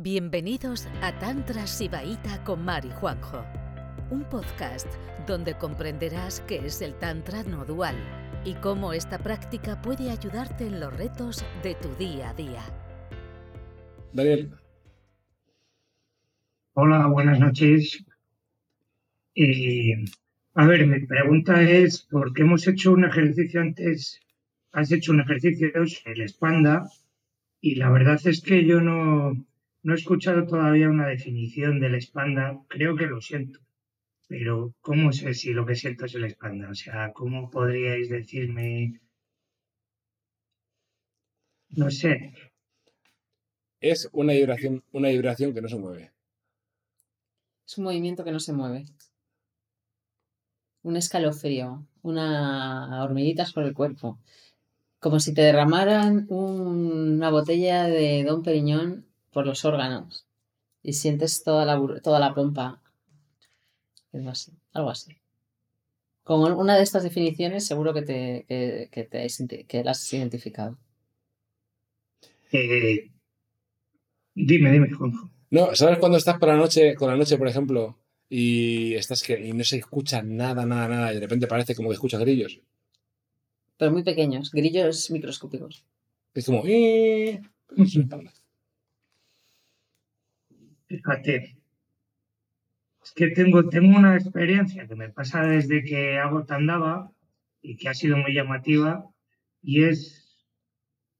Bienvenidos a Tantra Sibaíta con Mari Juanjo, un podcast donde comprenderás qué es el Tantra no dual y cómo esta práctica puede ayudarte en los retos de tu día a día. Daniel. Hola, buenas noches. Eh, a ver, mi pregunta es, ¿por qué hemos hecho un ejercicio antes? Has hecho un ejercicio el espanda y la verdad es que yo no, no he escuchado todavía una definición del espanda. Creo que lo siento. Pero, ¿cómo sé si lo que siento es el espanda? O sea, ¿cómo podríais decirme? No sé. Es una vibración, una vibración que no se mueve. Es un movimiento que no se mueve. Un escalofrío, una hormiguitas por el cuerpo. Como si te derramaran una botella de Don Periñón por los órganos y sientes toda la, toda la pompa. Algo así, algo así. Con una de estas definiciones seguro que te, que, te que las has identificado. Eh, dime, dime, Juanjo. No, ¿sabes cuando estás por la noche, con la noche, por ejemplo, y estás que y no se escucha nada, nada, nada, y de repente parece como que escuchas grillos? Pero muy pequeños, grillos microscópicos. Es como. Fíjate, es que tengo, tengo una experiencia que me pasa desde que hago tandava y que ha sido muy llamativa y es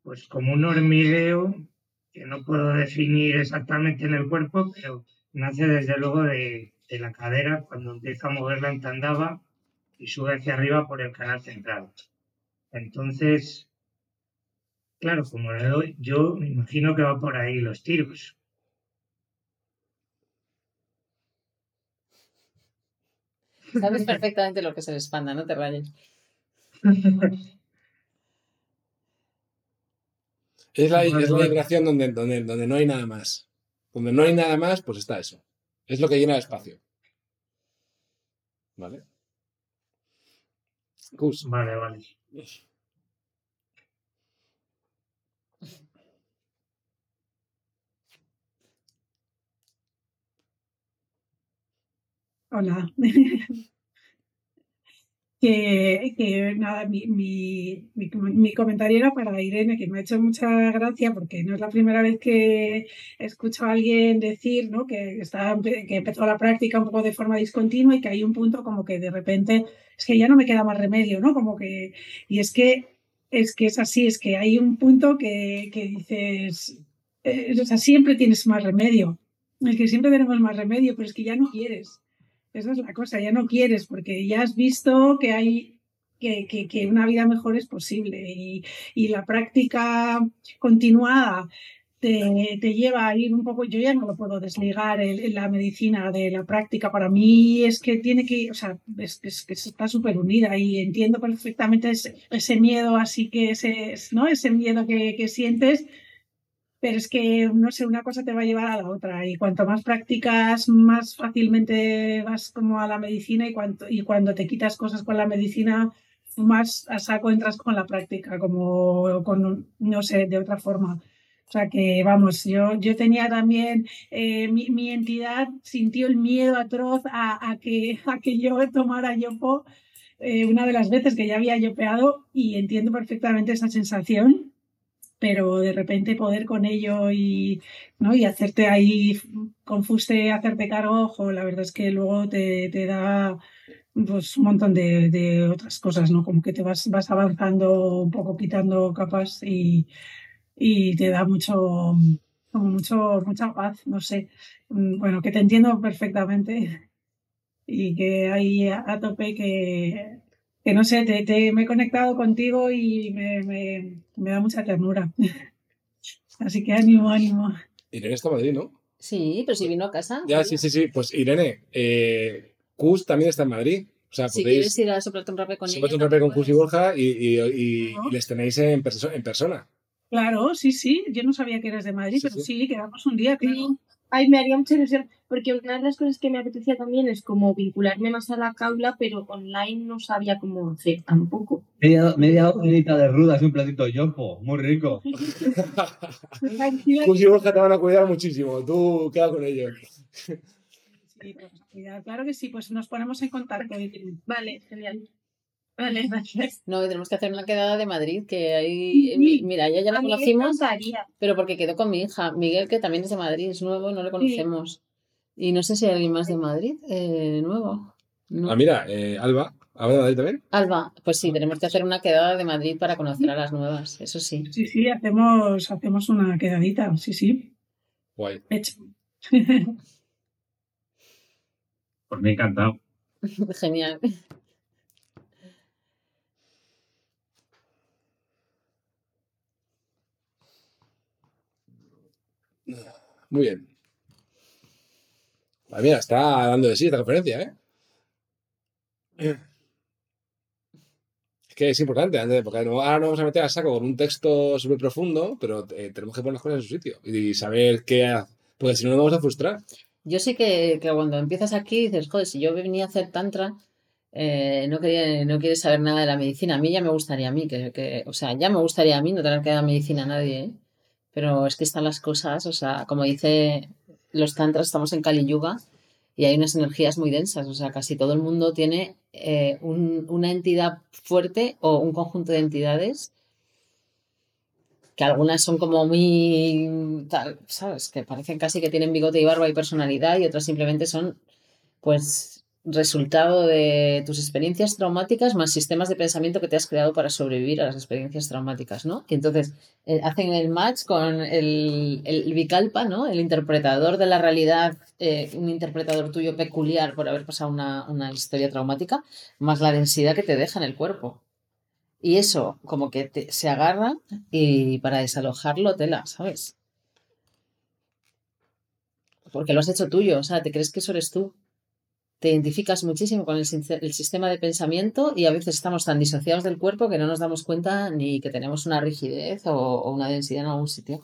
pues como un hormigueo que no puedo definir exactamente en el cuerpo, pero nace desde luego de, de la cadera cuando empiezo a moverla en tandava y sube hacia arriba por el canal central. Entonces, claro, como le doy, yo me imagino que va por ahí los tiros. Sabes perfectamente lo que es el espanda, no te rayes. Es la, vibración donde, donde, donde no hay nada más. Donde no hay nada más, pues está eso. Es lo que llena el espacio. ¿Vale? Vale, vale. Hola. que, que, nada, mi, mi, mi, comentario era para Irene, que me ha hecho mucha gracia porque no es la primera vez que escucho a alguien decir ¿no? que, está, que empezó la práctica un poco de forma discontinua y que hay un punto como que de repente es que ya no me queda más remedio, ¿no? Como que, y es que es que es así, es que hay un punto que, que dices, eh, o sea, siempre tienes más remedio, es que siempre tenemos más remedio, pero es que ya no quieres. Esa es la cosa, ya no quieres porque ya has visto que hay que, que, que una vida mejor es posible y, y la práctica continuada te, te, lleva a ir un poco, yo ya no lo puedo desligar en la medicina de la práctica, para mí es que tiene que, o sea, es, es está súper unida y entiendo perfectamente ese, ese, miedo, así que ese, ¿no? ese miedo que, que sientes, pero es que, no sé, una cosa te va a llevar a la otra y cuanto más practicas, más fácilmente vas como a la medicina y, cuanto, y cuando te quitas cosas con la medicina, más a saco entras con la práctica, como con, no sé, de otra forma. O sea que, vamos, yo, yo tenía también, eh, mi, mi, entidad sintió el miedo atroz a, a, que, a que yo tomara yopo eh, una de las veces que ya había yopeado y entiendo perfectamente esa sensación pero de repente poder con ello y, ¿no? y hacerte ahí confuste, hacerte cargo, ojo, la verdad es que luego te, te da pues, un montón de, de, otras cosas, ¿no? Como que te vas, vas avanzando un poco, quitando capas y, y te da mucho, mucho, mucha paz, no sé. Mm, bueno, que te entiendo perfectamente y que hay a tope que que no sé, te, te, me he conectado contigo y me, me, me, da mucha ternura. Así que ánimo, ánimo. Irene está en Madrid, ¿no? Sí, pero si vino a casa. Ya, sí, sí, sí. Pues Irene, eh, Cus también está en Madrid. O sea, si podéis quieres ir a Soplate un rape con ella. un rape con Cus y Borja y, y, y, y les tenéis en, perso en, persona. Claro, sí, sí. Yo no sabía que eres de Madrid, sí, pero sí, sí quedamos un día, claro. Ay, me haría mucha ilusión, porque una de las cosas que me apetecía también es como vincularme más a la caula, pero online no sabía cómo hacer tampoco. Media, media horita de rudas y un platito de yopo. Muy rico. Gus y Borja te van a cuidar muchísimo. Tú queda con ellos. Sí, pues, claro que sí, pues nos ponemos en contacto. Vale, genial. Vale, gracias. No, y tenemos que hacer una quedada de Madrid, que ahí, Sí. mira, ella ya la conocimos, pero porque quedó con mi hija, Miguel, que también es de Madrid, es nuevo, no le conocemos. Y no sé si hay alguien más de Madrid, eh, nuevo. No. Ah, mira, eh, Alba. ¿Alba de Madrid también? Alba, pues sí, tenemos que hacer una quedada de Madrid para conocer a las nuevas, eso sí. Sí, sí, hacemos, hacemos una quedadita, sí, sí. Guay. Hecho. Pues me ha encantado. Genial. Muy bien. Pues mira, está dando de sí esta conferencia, ¿eh? Es que es importante, porque ahora nos vamos a meter a saco con un texto súper profundo, pero eh, tenemos que poner las cosas en su sitio y saber qué Porque si no, nos vamos a frustrar. Yo sí que, cuando empiezas aquí dices, joder, si yo venía a hacer tantra, eh, no quería, no quieres saber nada de la medicina. A mí ya me gustaría a mí, que, que- o sea, ya me gustaría a mí no tener que dar medicina a nadie, ¿eh? Pero es que están las cosas, o sea, como dice los tantras, estamos en Kali Yuga y hay unas energías muy densas, o sea, casi todo el mundo tiene eh, un- una entidad fuerte o un conjunto de entidades que algunas son como muy tal, ¿sabes? Que parecen casi que tienen bigote y barba y personalidad y otras simplemente son pues resultado de tus experiencias traumáticas más sistemas de pensamiento que te has creado para sobrevivir a las experiencias traumáticas, ¿no? Y entonces eh, hacen el match con el, el Vikalpa, ¿no? El interpretador de la realidad, eh, un interpretador tuyo peculiar por haber pasado una, una historia traumática, más la densidad que te deja en el cuerpo. Y eso como que te- se agarra y para desalojarlo tela, ¿sabes? Porque lo has hecho tuyo, o sea, te crees que eso eres tú. Te identificas muchísimo con el, sistema de pensamiento y a veces estamos tan disociados del cuerpo que no nos damos cuenta ni que tenemos una rigidez o, una densidad en algún sitio.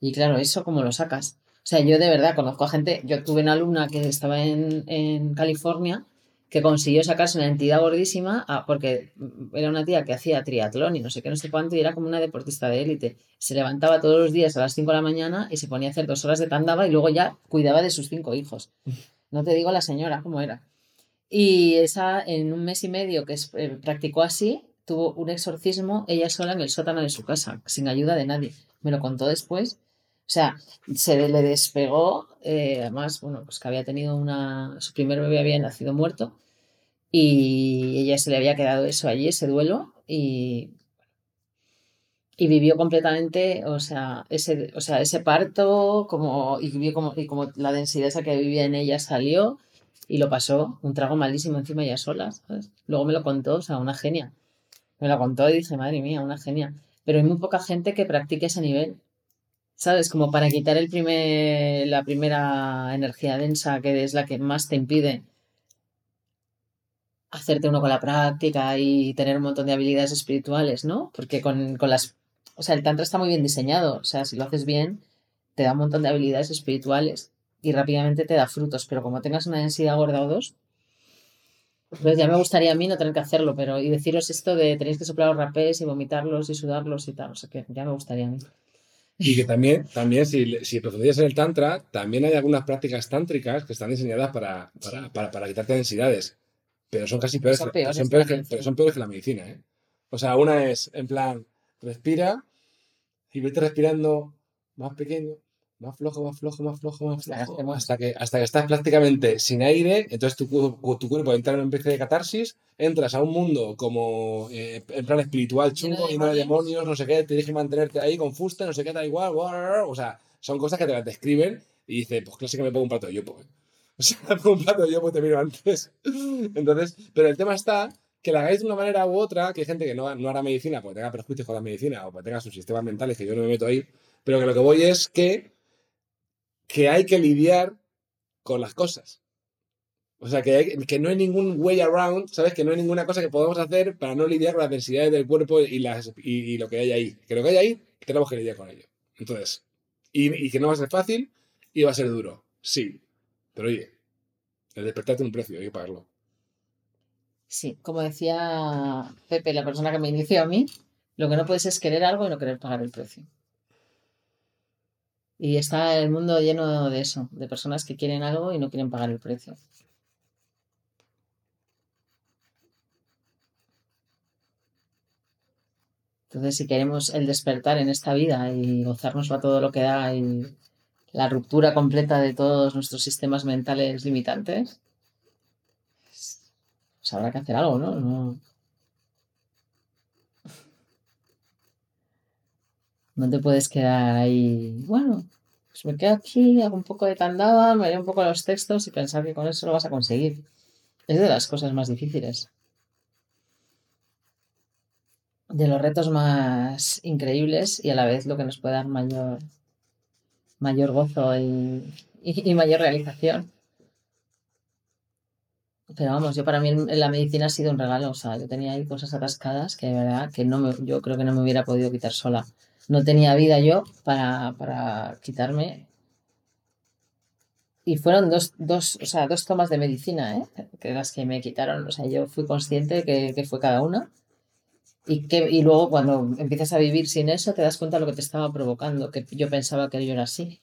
Y claro, eso cómo lo sacas. O sea, yo de verdad conozco a gente, yo tuve una alumna que estaba en, California que consiguió sacarse una entidad gordísima ah, porque era una tía que hacía triatlón y no sé qué, no sé cuánto, y era como una deportista de élite. Se levantaba todos los días a las 5 de la mañana y se ponía a hacer dos horas de tandava y luego ya cuidaba de sus cinco hijos. No te digo la señora cómo era. Y esa, en un mes y medio que eh, practicó así, tuvo un exorcismo ella sola en el sótano de su casa, sin ayuda de nadie. Me lo contó después. O sea, se le despegó, eh, además, bueno, pues que había tenido una, su primer bebé había nacido muerto y ella se le había quedado eso allí, ese duelo, y, y vivió completamente, o sea, ese, o sea, ese parto, como, y vivió como, y como la densidad esa que vivía en ella salió y lo pasó, un trago malísimo encima ella sola, ¿sabes? Luego me lo contó, o sea, una genia. Me lo contó y dije, madre mía, una genia. Pero hay muy poca gente que practique ese nivel. ¿Sabes? Como para quitar el primer, la primera energía densa, que es la que más te impide hacerte uno con la práctica y tener un montón de habilidades espirituales, ¿no? Porque con, con las... O sea, el tantra está muy bien diseñado. O sea, si lo haces bien, te da un montón de habilidades espirituales y rápidamente te da frutos. Pero como tengas una densidad gorda o dos, pues ya me gustaría a mí no tener que hacerlo, pero y deciros esto de tenéis que soplar los rapés y vomitarlos y sudarlos y tal. O sea, que ya me gustaría a mí. Y que también, también si, si profundizas en el Tantra, también hay algunas prácticas tántricas que están diseñadas para, para, para, para quitarte densidades. Pero son casi peores, Son peores son peores que, pero son peores que la medicina. ¿eh? O sea, una es, en plan, respira y vete respirando más pequeño, más flojo, más flojo, más flojo, más Hasta que flojo, hasta que, hasta que estás prácticamente sin aire, entonces tu, tu cuerpo entra en una especie de catarsis, entras a un mundo como eh, en plan espiritual chungo, y no de demonios. no sé qué, te tienes que mantenerte ahí con fuste, no sé qué, da igual, o sea, son cosas que te las describen y dices, pues clásico me pongo un plato de yopo. ¿eh? O sea, me pongo un plato de yopo y te miro antes. Entonces, pero el tema está que la hagáis de una manera u otra, que hay gente que no, no hará medicina porque tenga prejuicios con la medicina o porque tenga sus sistemas mentales, que yo no me meto ahí, pero que lo que voy es que, que hay que lidiar con las cosas. O sea, que, hay- que no hay ningún way around, ¿sabes? Que no hay ninguna cosa que podamos hacer para no lidiar con las densidades del cuerpo y, las, y, lo que hay ahí. Que lo que hay ahí, tenemos que lidiar con ello. Entonces, y, y que no va a ser fácil y va a ser duro. Sí. Pero oye, el despertar tiene un precio, hay que pagarlo. Sí, como decía Pepe, la persona que me inició a mí, lo que no puedes es querer algo y no querer pagar el precio. Y está el mundo lleno de eso, de personas que quieren algo y no quieren pagar el precio. Entonces, si queremos el despertar en esta vida y gozarnos a todo lo que da y la ruptura completa de todos nuestros sistemas mentales limitantes, pues habrá que hacer algo, ¿no? No, no te puedes quedar ahí, bueno, pues me quedo aquí, hago un poco de tandaba, me leo un poco los textos y pensar que con eso lo vas a conseguir. Es de las cosas más difíciles. De los retos más increíbles y a la vez lo que nos puede dar mayor, mayor gozo y, mayor realización. Pero vamos, yo para mí la medicina ha sido un regalo. O sea, yo tenía ahí cosas atascadas que de verdad que no me, yo creo que no me hubiera podido quitar sola. No tenía vida yo para, para quitarme. Y fueron dos, dos, o sea, dos tomas de medicina, ¿eh? Que las que me quitaron. O sea, yo fui consciente que, que fue cada una. Y, que, y luego cuando empiezas a vivir sin eso, te das cuenta de lo que te estaba provocando, que yo pensaba que yo era así.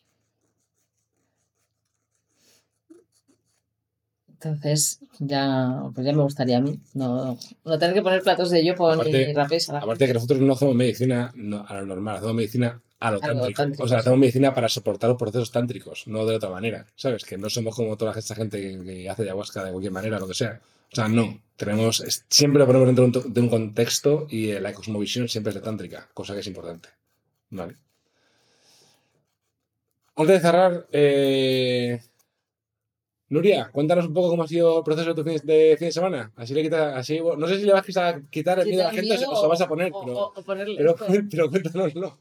Entonces, ya, pues ya me gustaría a mí no, no tener que poner platos de yopo ni Aparte- rapés Aparte que nosotros no hacemos medicina no, a lo normal, hacemos medicina a lo A lo tántrico. O sea, hacemos medicina para soportar los procesos tántricos, no de otra manera. ¿Sabes? Que no somos como toda esta gente que, que hace ayahuasca de cualquier manera, lo que sea. O sea, no. Tenemos, siempre lo ponemos dentro de un, to- de un contexto y eh, la cosmovisión siempre es de tántrica, cosa que es importante. Vale. Antes de cerrar, eh, Nuria, cuéntanos un poco cómo ha sido el proceso de tu fin de, fin de semana. Así le quitas, así, no sé si le vas a quitar el miedo a la gente o se- o lo vas a poner, o, pero, o- o ponerle pero, esto. pero cuéntanoslo.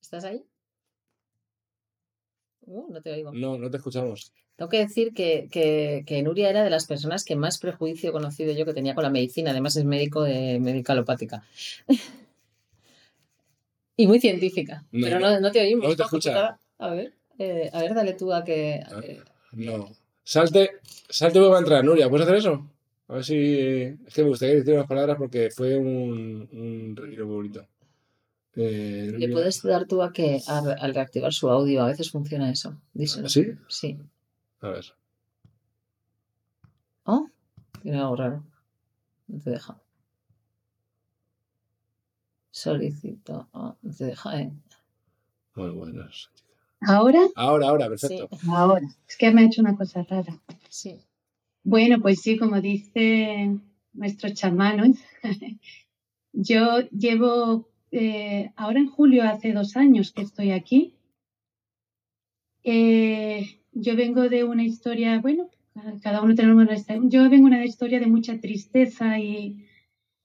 ¿Estás ahí? Uh, no te oigo. No, no te escuchamos. Tengo que decir que, que, que Nuria era de las personas que más prejuicio conocido yo que tenía con la medicina. Además es médico de médica alopática. y muy científica. No, pero no. te oímos. No te escucha. A ver, eh, a ver, dale tú a que... a Ah. que- No. Salte, salte vuelve a entrar, Nuria. ¿Puedes hacer eso? A ver si. Es que me gustaría decir unas palabras porque fue un, un retiro muy bonito. Eh, ¿Le puedes dar tú a que al reactivar su audio? A veces funciona eso. Díselo. ¿Sí? Sí. A ver. Oh, tiene algo raro. No te deja. Solicito. Oh, no te deja, ¿eh? Muy buenas. ¿Ahora? Ahora, ahora, perfecto. Ahora. Es que me ha hecho una cosa rara. Sí. Bueno, pues sí, como dice nuestro chamán, ¿no? yo llevo, eh, ahora en julio hace dos años que estoy aquí. Eh, yo vengo de una historia, bueno, cada uno tenemos una historia. Yo vengo de una historia de mucha tristeza y,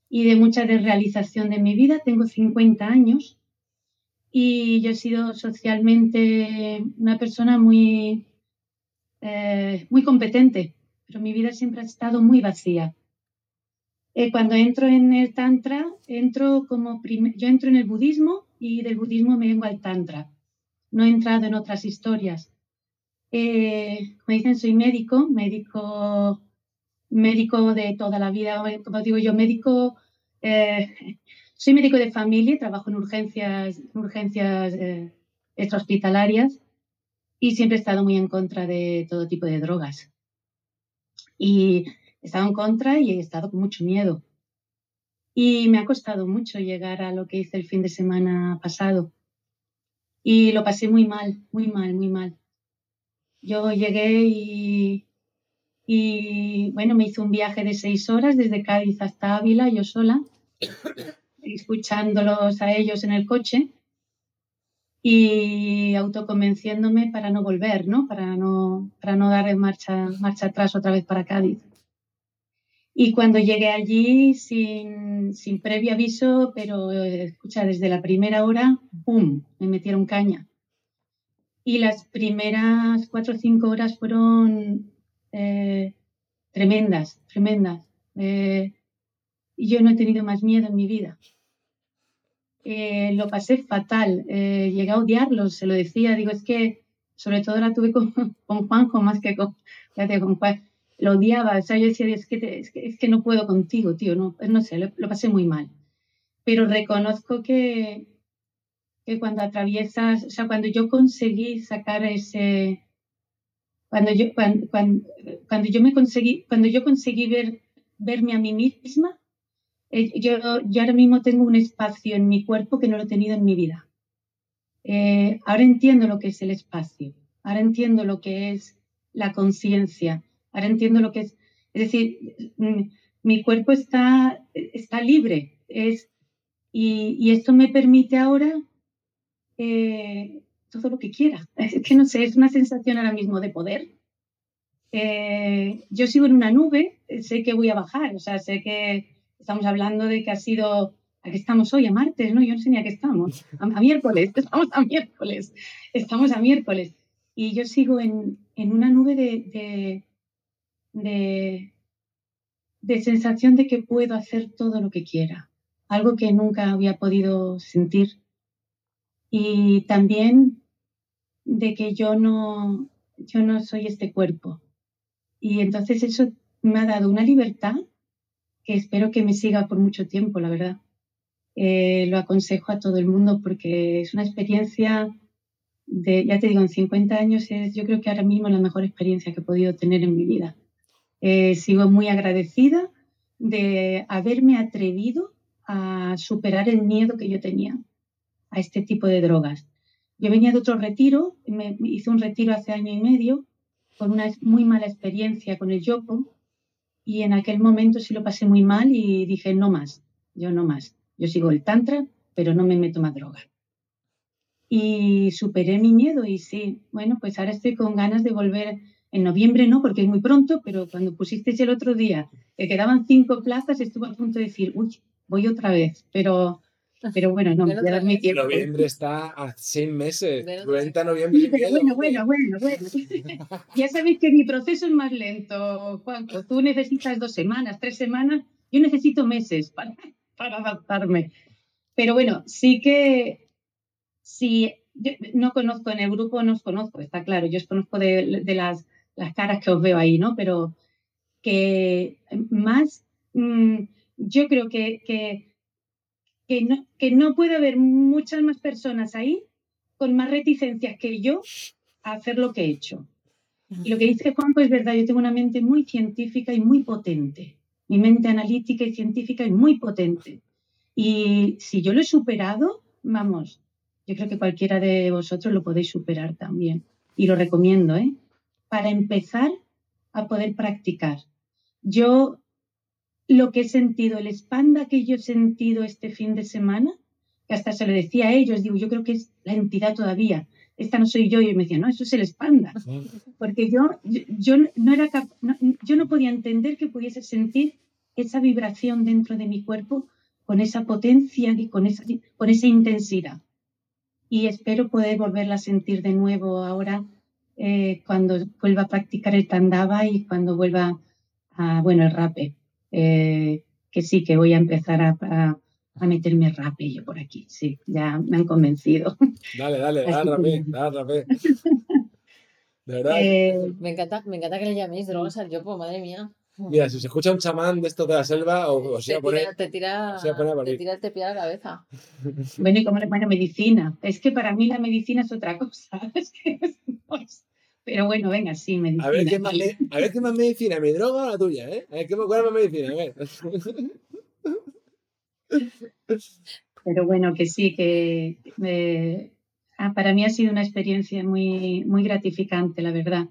y de mucha desrealización de mi vida. Tengo 50 años y yo he sido socialmente una persona muy, eh, muy competente pero mi vida siempre ha estado muy vacía. Eh, cuando entro en el Tantra, entro como yo entro en el budismo y del budismo me vengo al Tantra. No he entrado en otras historias. Eh, como dicen, soy médico, médico, médico de toda la vida, como digo yo, médico, eh, soy médico de familia, trabajo en urgencias, urgencias eh, extrahospitalarias y siempre he estado muy en contra de todo tipo de drogas y he estado en contra y he estado con mucho miedo. Y me ha costado mucho llegar a lo que hice el fin de semana pasado. Y lo pasé muy mal, muy mal, muy mal. Yo llegué y, y bueno, me hice un viaje de seis horas desde Cádiz hasta Ávila, yo sola, escuchándolos a ellos en el coche y autoconvenciéndome para no volver, ¿no? Para no, para no dar marcha, marcha atrás otra vez para Cádiz. Y cuando llegué allí sin, sin previo aviso, pero eh, escucha, desde la primera hora, ¡pum!, me metieron caña. Y las primeras cuatro o cinco horas fueron eh, tremendas, tremendas. Eh, yo no he tenido más miedo en mi vida. Eh, lo pasé fatal, eh, llegué a odiarlo, se lo decía, digo, es que sobre todo la tuve con, con Juanjo más que con, con Juan. Lo odiaba, o sea, yo decía, es que, es que, es que no puedo contigo, tío, no, no sé, lo pasé muy mal. Pero reconozco que, que cuando atraviesas, o sea, cuando yo conseguí sacar ese, cuando yo, cuando, cuando, cuando yo me conseguí, cuando yo conseguí ver, verme a mí misma, eh, yo, yo ahora mismo tengo un espacio en mi cuerpo que no lo he tenido en mi vida. Eh, ahora entiendo lo que es el espacio, ahora entiendo lo que es la conciencia, ahora entiendo lo que es, es decir, mm, mi cuerpo está, está libre, es, y, y esto me permite ahora eh, todo lo que quiera. Es que no sé, es una sensación ahora mismo de poder. Eh, yo sigo en una nube, eh, sé que voy a bajar, o sea, sé que estamos hablando de que ha sido, ¿a qué estamos hoy? A martes, ¿no? Yo no sé ni a qué estamos, a, a miércoles, estamos a miércoles, estamos a miércoles. Y yo sigo en, en una nube de, de, de, de sensación de que puedo hacer todo lo que quiera, algo que nunca había podido sentir. Y también de que yo no, yo no soy este cuerpo. Y entonces eso me ha dado una libertad que espero que me siga por mucho tiempo, la verdad. Eh, lo aconsejo a todo el mundo porque es una experiencia de, ya te digo, en 50 años es yo creo que ahora mismo la mejor experiencia que he podido tener en mi vida. Eh, sigo muy agradecida de haberme atrevido a superar el miedo que yo tenía a este tipo de drogas. Yo venía de otro retiro, me hice un retiro hace año y medio con una muy mala experiencia con el yopo y en aquel momento sí lo pasé muy mal y dije no más, yo no más. Yo sigo el tantra, pero no me meto más droga. Y superé mi miedo y sí, bueno, pues ahora estoy con ganas de volver en noviembre, no, porque es muy pronto, pero cuando pusisteis el otro día que quedaban cinco plazas, estuve a punto de decir, uy, voy otra vez, pero, pero bueno, no, me Ven voy a otra dar mi tiempo. Noviembre está a seis meses. Ven otra Cuenta noviembre. Sí, pero bueno, bueno, bueno, bueno. Ya sabéis que mi proceso es más lento, Juanjo. Tú necesitas dos semanas, tres semanas. Yo necesito meses para, para adaptarme. Pero bueno, sí que sí, yo no conozco en el grupo, no os conozco, está claro. Yo os conozco de, de las, las caras que os veo ahí, ¿no? Pero que más, mm, yo creo que, que, que, no, que no puede haber muchas más personas ahí con más reticencias que yo a hacer lo que he hecho. Y lo que dice Juanjo es verdad, yo tengo una mente muy científica y muy potente. Mi mente analítica y científica es muy potente. Y si yo lo he superado, vamos, yo creo que cualquiera de vosotros lo podéis superar también. Y lo recomiendo, ¿eh? Para empezar a poder practicar. Yo lo que he sentido, el espanda que yo he sentido este fin de semana, que hasta se lo decía a ellos, digo, yo creo que es la entidad todavía. Esta no soy yo. Y me decían, no, eso es el espanda. Porque yo, yo, no era cap- no- yo no podía entender que pudiese sentir esa vibración dentro de mi cuerpo con esa potencia y con esa, con esa intensidad. Y espero poder volverla a sentir de nuevo ahora eh, cuando vuelva a practicar el tandava y cuando vuelva a, bueno, el rape. Eh, que sí, que voy a empezar a, a, a meterme rape yo por aquí. Sí, ya me han convencido. Dale, dale, dale, rapé, dale, rapé. De verdad. Eh, Me encanta, me encanta que le llaméis drogas al yopo, madre mía. Mira, si se escucha un chamán de estos de la selva, o, o se Te va a poner. tira, te tira, se va a poner a te tira el tepi a la cabeza. Bueno, y como bueno, medicina. Es que para mí la medicina es otra cosa. Es que no es- Pero bueno, venga, sí, medicina. A ver, ¿qué más, le- a ver qué más medicina, mi droga o la tuya, ¿eh? A ver, ¿qué más, cuál más medicina? A ver. Pero bueno, que sí, que eh, ah, para mí ha sido una experiencia muy, muy gratificante, la verdad.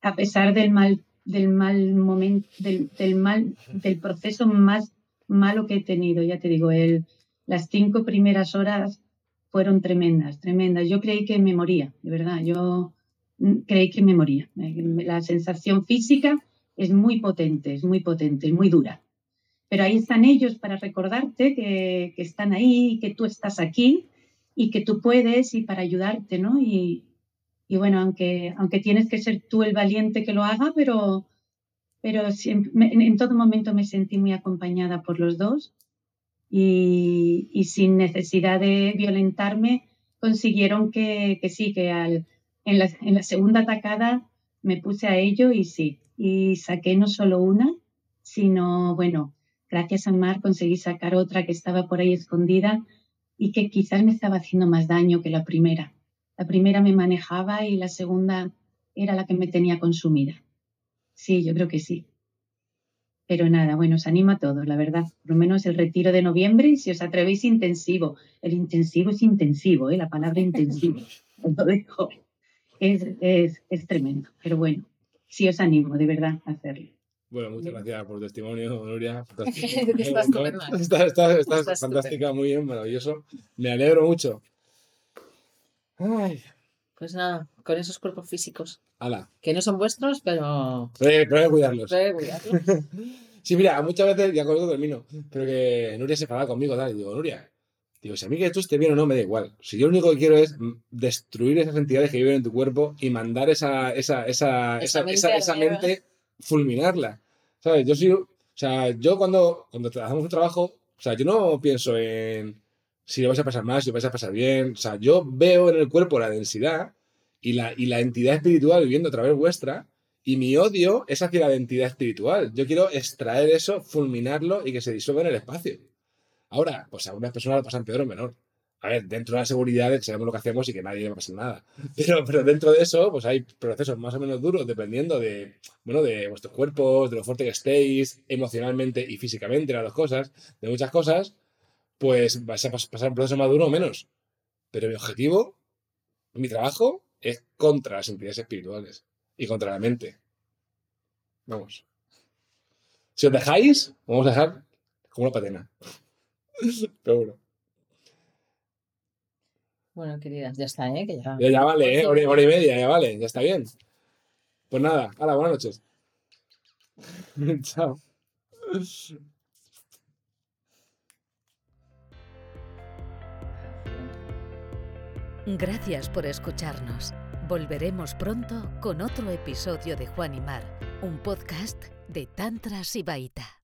A pesar del mal, del mal momento, del, del mal, del proceso más malo que he tenido, ya te digo, el, las cinco primeras horas fueron tremendas, tremendas. Yo creí que me moría, de verdad. Yo creí que me moría. Eh, La sensación física es muy potente, es muy potente, es muy dura. Pero ahí están ellos para recordarte que, que están ahí, que tú estás aquí y que tú puedes y para ayudarte, ¿no? Y, y bueno, aunque, aunque tienes que ser tú el valiente que lo haga, pero, pero siempre- me- en todo momento me sentí muy acompañada por los dos y, y sin necesidad de violentarme consiguieron que, que sí, que al, en, la, en la segunda atacada me puse a ello y sí, y saqué no solo una, sino, bueno, gracias a Mar conseguí sacar otra que estaba por ahí escondida y que quizás me estaba haciendo más daño que la primera. La primera me manejaba y la segunda era la que me tenía consumida. Sí, yo creo que sí. Pero nada, bueno, os animo a todos, la verdad. Por lo menos el retiro de noviembre, si os atrevéis, intensivo. El intensivo es intensivo, ¿eh? la palabra intensivo. Os lo dejo. Es, es, es tremendo. Pero bueno, sí os animo, de verdad, a hacerlo. Bueno, muchas gracias por tu testimonio, Nuria. Estás. Estás, estás- estás Estás fantástica, muy bien, maravilloso. Me alegro mucho. Ay, Pues nada, con esos cuerpos físicos, ala. que no son vuestros, pero... Pero hay- pero hay que cuidarlos. pero hay que cuidarlos. Sí, mira, muchas veces, ya con esto termino, pero que Nuria se enfadaba conmigo, tal, y digo, Nuria, digo, si a mí que tú estés bien o no, me da igual. Si yo lo único que quiero es destruir esas entidades que viven en tu cuerpo y mandar esa, esa, esa, Esa esa, mente, fulminarla. ¿Sabes? Yo soy, o sea, yo cuando, cuando hacemos un trabajo, o sea, yo no pienso en si lo vais a pasar mal, si lo vais a pasar bien. O sea, yo veo en el cuerpo la densidad y la, y la entidad espiritual viviendo a través vuestra. Y mi odio es hacia la entidad espiritual. Yo quiero extraer eso, fulminarlo y que se disuelva en el espacio. Ahora, pues a unas personas lo pasan peor o menor. A ver, dentro de la seguridad que sabemos lo que hacemos y que nadie le va a pasar nada. Pero, pero dentro de eso, pues hay procesos más o menos duros dependiendo de, bueno, de vuestros cuerpos, de lo fuerte que estéis, emocionalmente y físicamente, las dos cosas, de muchas cosas, pues vais a pas- pasar un proceso más duro o menos. Pero mi objetivo, mi trabajo, es contra las entidades espirituales y contra la mente. Vamos. Si os dejáis, vamos a dejar como una patena. Pero bueno. Bueno, queridas, ya está, ¿eh? Que ya... Ya, ya vale, ¿eh? Hora, hora y media, ya vale, ya está bien. Pues nada, hala, buenas noches. Chao. Gracias por escucharnos. Volveremos pronto con otro episodio de Juan y Mar, un podcast de Tantra Sibaita.